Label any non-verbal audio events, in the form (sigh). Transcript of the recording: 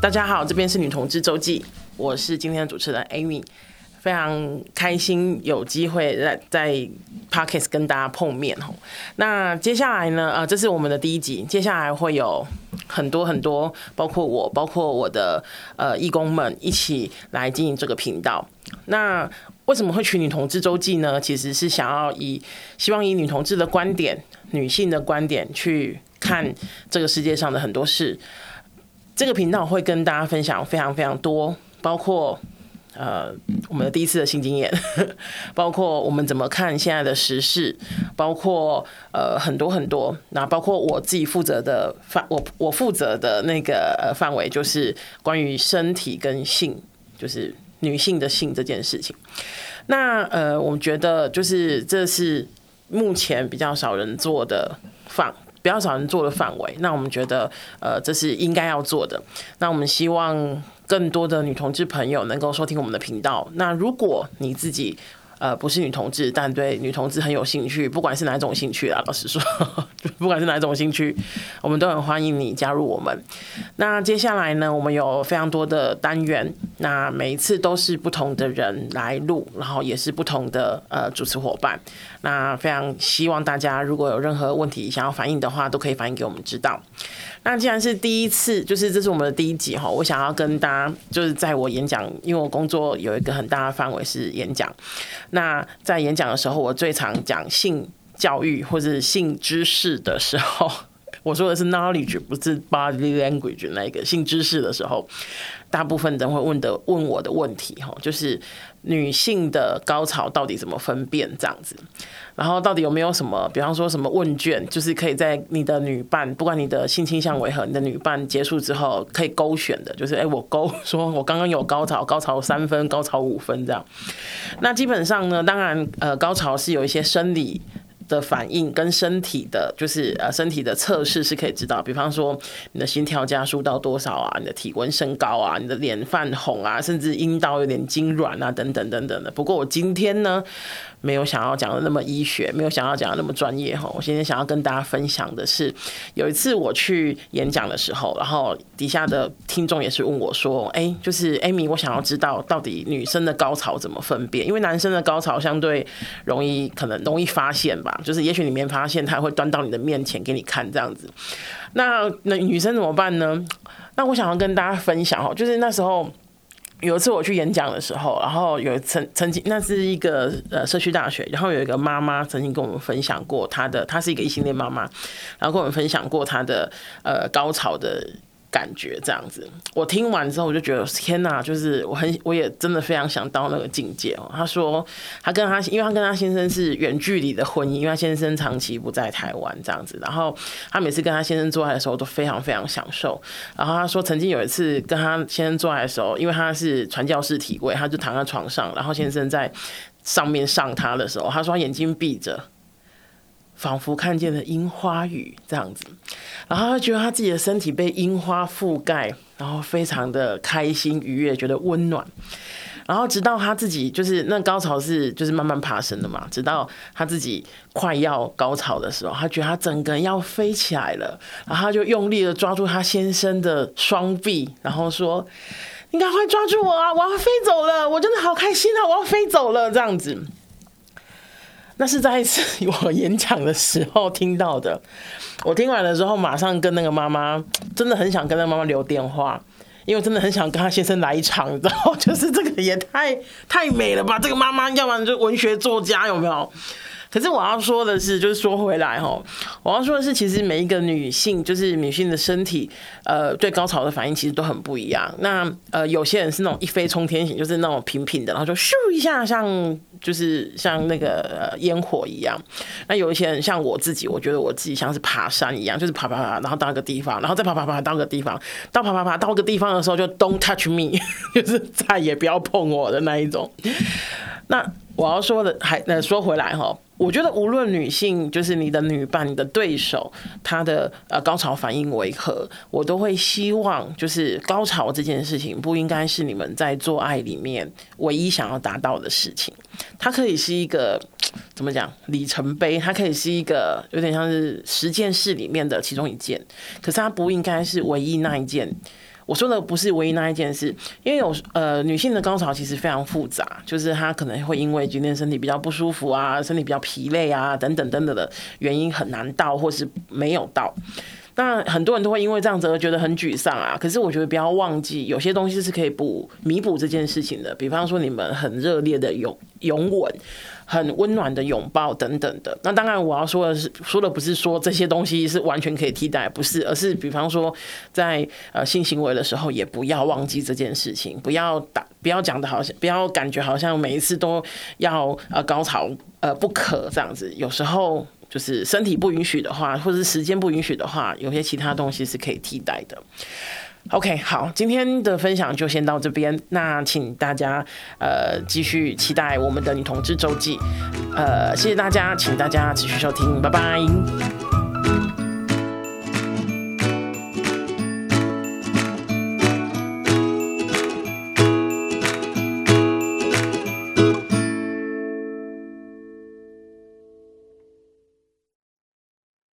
大家好，这边是女同志周记，我是今天的主持人 Amy，非常开心有机会在在 Podcast 跟大家碰面吼。那接下来呢，呃，这是我们的第一集，接下来会有很多很多，包括我，包括我的呃义工们一起来经营这个频道。那为什么会取女同志周记呢？其实是想要以希望以女同志的观点、女性的观点去看这个世界上的很多事。这个频道会跟大家分享非常非常多，包括呃我们的第一次的新经验，(laughs) 包括我们怎么看现在的时事，包括呃很多很多，那包括我自己负责的范，我我负责的那个范围就是关于身体跟性，就是女性的性这件事情。那呃我觉得就是这是目前比较少人做的范。比较少人做的范围，那我们觉得，呃，这是应该要做的。那我们希望更多的女同志朋友能够收听我们的频道。那如果你自己，呃，不是女同志，但对女同志很有兴趣，不管是哪种兴趣啊，(laughs) 老实说，(laughs) 不管是哪种兴趣，我们都很欢迎你加入我们。那接下来呢，我们有非常多的单元，那每一次都是不同的人来录，然后也是不同的呃主持伙伴。那非常希望大家如果有任何问题想要反映的话，都可以反映给我们知道。那既然是第一次，就是这是我们的第一集哈，我想要跟大家就是在我演讲，因为我工作有一个很大的范围是演讲。那在演讲的时候，我最常讲性教育或者性知识的时候，我说的是 knowledge，不是 body language 那个性知识的时候，大部分人会问的问我的问题哈，就是。女性的高潮到底怎么分辨？这样子，然后到底有没有什么，比方说什么问卷，就是可以在你的女伴，不管你的性倾向为何，你的女伴结束之后可以勾选的，就是哎，我勾说我刚刚有高潮，高潮三分，高潮五分这样。那基本上呢，当然呃，高潮是有一些生理。的反应跟身体的，就是呃身体的测试是可以知道，比方说你的心跳加速到多少啊，你的体温升高啊，你的脸泛红啊，甚至阴道有点痉挛啊，等等等等的。不过我今天呢，没有想要讲的那么医学，没有想要讲的那么专业哈。我今天想要跟大家分享的是，有一次我去演讲的时候，然后底下的听众也是问我说：“哎，就是 Amy，我想要知道到底女生的高潮怎么分辨？因为男生的高潮相对容易，可能容易发现吧。就是也许你没发现，他会端到你的面前给你看这样子。那那女生怎么办呢？那我想要跟大家分享哈，就是那时候。”有一次我去演讲的时候，然后有曾曾经，那是一个呃社区大学，然后有一个妈妈曾经跟我们分享过她的，她是一个异性恋妈妈，然后跟我们分享过她的呃高潮的。感觉这样子，我听完之后我就觉得天哪，就是我很我也真的非常想到那个境界哦。他说他跟他，因为他跟他先生是远距离的婚姻，因为他先生长期不在台湾这样子，然后他每次跟他先生做爱的时候都非常非常享受。然后他说曾经有一次跟他先生做爱的时候，因为他是传教士体位，他就躺在床上，然后先生在上面上他的时候，他说他眼睛闭着。仿佛看见了樱花雨这样子，然后他觉得他自己的身体被樱花覆盖，然后非常的开心愉悦，觉得温暖。然后直到他自己就是那高潮是就是慢慢爬升的嘛，直到他自己快要高潮的时候，他觉得他整个人要飞起来了，然后他就用力的抓住他先生的双臂，然后说：“你赶快抓住我啊！我要飞走了，我真的好开心啊！我要飞走了。”这样子。那是在一次 (laughs) 我演讲的时候听到的，我听完了之后，马上跟那个妈妈，真的很想跟那妈妈留电话，因为真的很想跟她先生来一场，(laughs) 然后就是这个也太太美了吧，这个妈妈要不然就文学作家有没有？可是我要说的是，就是说回来哈，我要说的是，其实每一个女性，就是女性的身体，呃，对高潮的反应其实都很不一样。那呃，有些人是那种一飞冲天型，就是那种平平的，然后就咻一下，像就是像那个烟火一样。那有一些人像我自己，我觉得我自己像是爬山一样，就是爬爬爬，然后到一个地方，然后再爬爬爬到个地方，到爬爬爬到个地方的时候就 Don't touch me，(laughs) 就是再也不要碰我的那一种。那我要说的还那说回来哈。我觉得无论女性，就是你的女伴、你的对手，她的呃高潮反应为何，我都会希望，就是高潮这件事情不应该是你们在做爱里面唯一想要达到的事情。它可以是一个怎么讲里程碑，它可以是一个有点像是十件事里面的其中一件，可是它不应该是唯一那一件。我说的不是唯一那一件事，因为有呃女性的高潮其实非常复杂，就是她可能会因为今天身体比较不舒服啊，身体比较疲累啊等等等等的原因很难到，或是没有到。那很多人都会因为这样子而觉得很沮丧啊。可是我觉得不要忘记，有些东西是可以补弥补这件事情的。比方说你们很热烈的拥拥吻，很温暖的拥抱等等的。那当然我要说的是，说的不是说这些东西是完全可以替代，不是，而是比方说在呃性行为的时候，也不要忘记这件事情，不要打，不要讲的好像，不要感觉好像每一次都要呃高潮呃不可这样子。有时候。就是身体不允许的话，或者是时间不允许的话，有些其他东西是可以替代的。OK，好，今天的分享就先到这边。那请大家呃继续期待我们的女同志周记。呃，谢谢大家，请大家继续收听，拜拜。